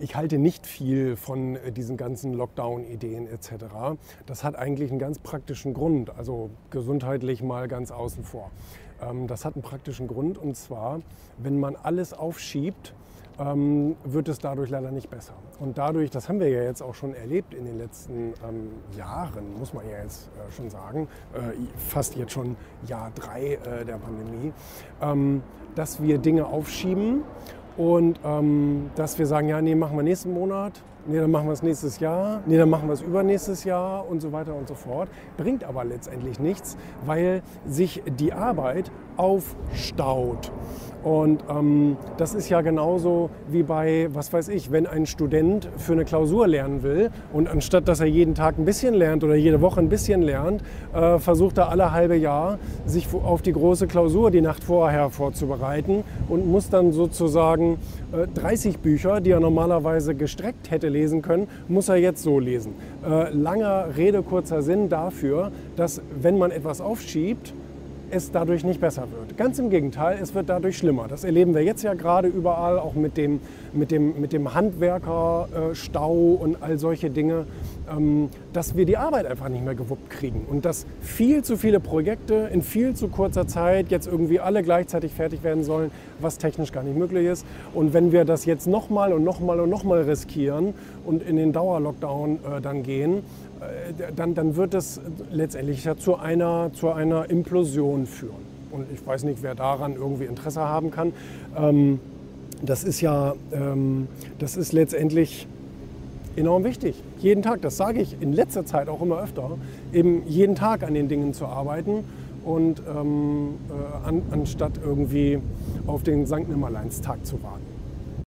Ich halte nicht viel von äh, diesen ganzen Lockdown-Ideen etc. Das hat eigentlich einen ganz praktischen Grund, also gesundheitlich mal ganz außen vor. Ähm, das hat einen praktischen Grund und zwar, wenn man alles aufschiebt, ähm, wird es dadurch leider nicht besser. Und dadurch, das haben wir ja jetzt auch schon erlebt in den letzten ähm, Jahren, muss man ja jetzt äh, schon sagen, äh, fast jetzt schon Jahr drei äh, der Pandemie, ähm, dass wir Dinge aufschieben und ähm, dass wir sagen, ja, nee, machen wir nächsten Monat, nee, dann machen wir es nächstes Jahr, nee, dann machen wir es übernächstes Jahr und so weiter und so fort. Bringt aber letztendlich nichts, weil sich die Arbeit aufstaut. Und ähm, das ist ja genauso wie bei, was weiß ich, wenn ein Student für eine Klausur lernen will und anstatt dass er jeden Tag ein bisschen lernt oder jede Woche ein bisschen lernt, äh, versucht er alle halbe Jahr sich auf die große Klausur die Nacht vorher vorzubereiten und muss dann sozusagen äh, 30 Bücher, die er normalerweise gestreckt hätte lesen können, muss er jetzt so lesen. Äh, langer Rede, kurzer Sinn dafür, dass wenn man etwas aufschiebt, es dadurch nicht besser wird. Ganz im Gegenteil, es wird dadurch schlimmer. Das erleben wir jetzt ja gerade überall, auch mit dem, mit dem, mit dem Handwerkerstau und all solche Dinge, ähm, dass wir die Arbeit einfach nicht mehr gewuppt kriegen und dass viel zu viele Projekte in viel zu kurzer Zeit jetzt irgendwie alle gleichzeitig fertig werden sollen, was technisch gar nicht möglich ist. Und wenn wir das jetzt nochmal und nochmal und nochmal riskieren und in den Dauerlockdown äh, dann gehen, äh, dann, dann wird es letztendlich ja zu einer, zu einer Implosion führen. Und ich weiß nicht, wer daran irgendwie Interesse haben kann. Ähm, das ist ja, ähm, das ist letztendlich enorm wichtig. Jeden Tag, das sage ich in letzter Zeit auch immer öfter, eben jeden Tag an den Dingen zu arbeiten und ähm, äh, an, anstatt irgendwie auf den Sankt Nimmerleinstag zu warten.